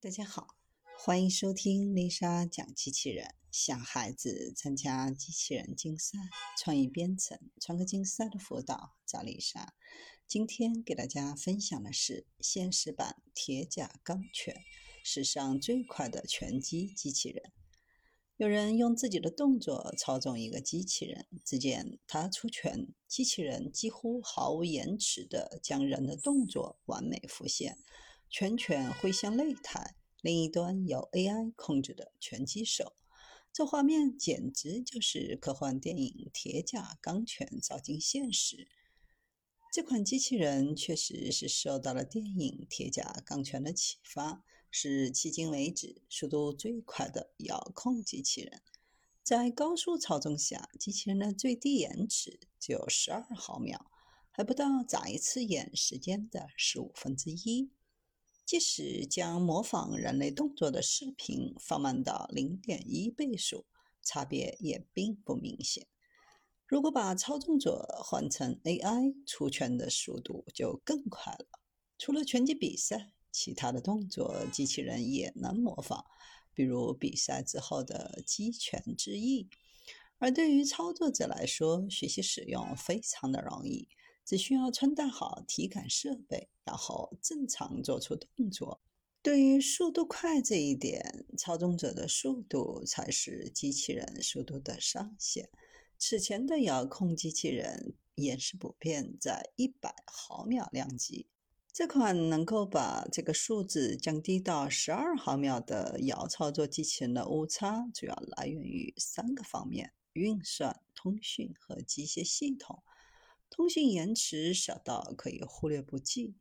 大家好，欢迎收听丽莎讲机器人。小孩子参加机器人竞赛、创意编程、创客竞赛的辅导，找丽莎。今天给大家分享的是现实版铁甲钢拳，史上最快的拳击机器人。有人用自己的动作操纵一个机器人，只见他出拳，机器人几乎毫无延迟地将人的动作完美复现。拳拳挥向擂台，另一端有 AI 控制的拳击手，这画面简直就是科幻电影《铁甲钢拳》照进现实。这款机器人确实是受到了电影《铁甲钢拳》的启发，是迄今为止速度最快的遥控机器人。在高速操纵下，机器人的最低延迟只有十二毫秒，还不到眨一次眼时间的十五分之一。即使将模仿人类动作的视频放慢到零点一倍速，差别也并不明显。如果把操纵者换成 AI，出拳的速度就更快了。除了拳击比赛，其他的动作机器人也能模仿，比如比赛之后的击拳之意。而对于操作者来说，学习使用非常的容易。只需要穿戴好体感设备，然后正常做出动作。对于速度快这一点，操纵者的速度才是机器人速度的上限。此前的遥控机器人也是普遍在一百毫秒量级。这款能够把这个数字降低到十二毫秒的遥操作机器人的误差，主要来源于三个方面：运算、通讯和机械系统。通信延迟小到可以忽略不计，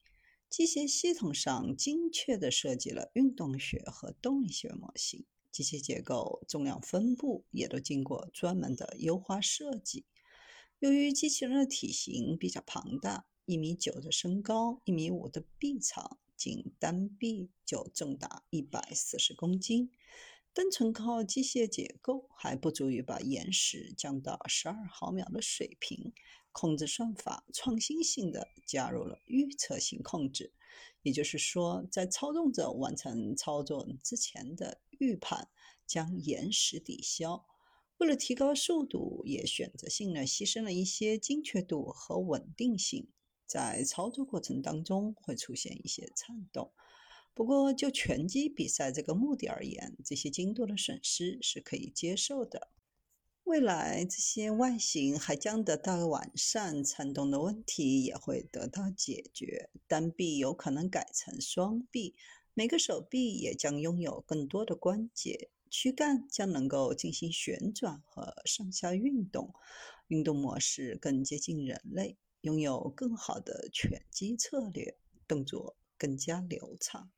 机械系统上精确地设计了运动学和动力学模型，机械结构、重量分布也都经过专门的优化设计。由于机器人的体型比较庞大，一米九的身高，一米五的臂长，仅单臂就重达一百四十公斤。单纯靠机械结构还不足以把延时降到十二毫秒的水平。控制算法创新性的加入了预测性控制，也就是说，在操纵者完成操作之前的预判将延时抵消。为了提高速度，也选择性的牺牲了一些精确度和稳定性，在操作过程当中会出现一些颤动。不过，就拳击比赛这个目的而言，这些精度的损失是可以接受的。未来这些外形还将得到完善，颤动的问题也会得到解决。单臂有可能改成双臂，每个手臂也将拥有更多的关节，躯干将能够进行旋转和上下运动，运动模式更接近人类，拥有更好的拳击策略，动作更加流畅。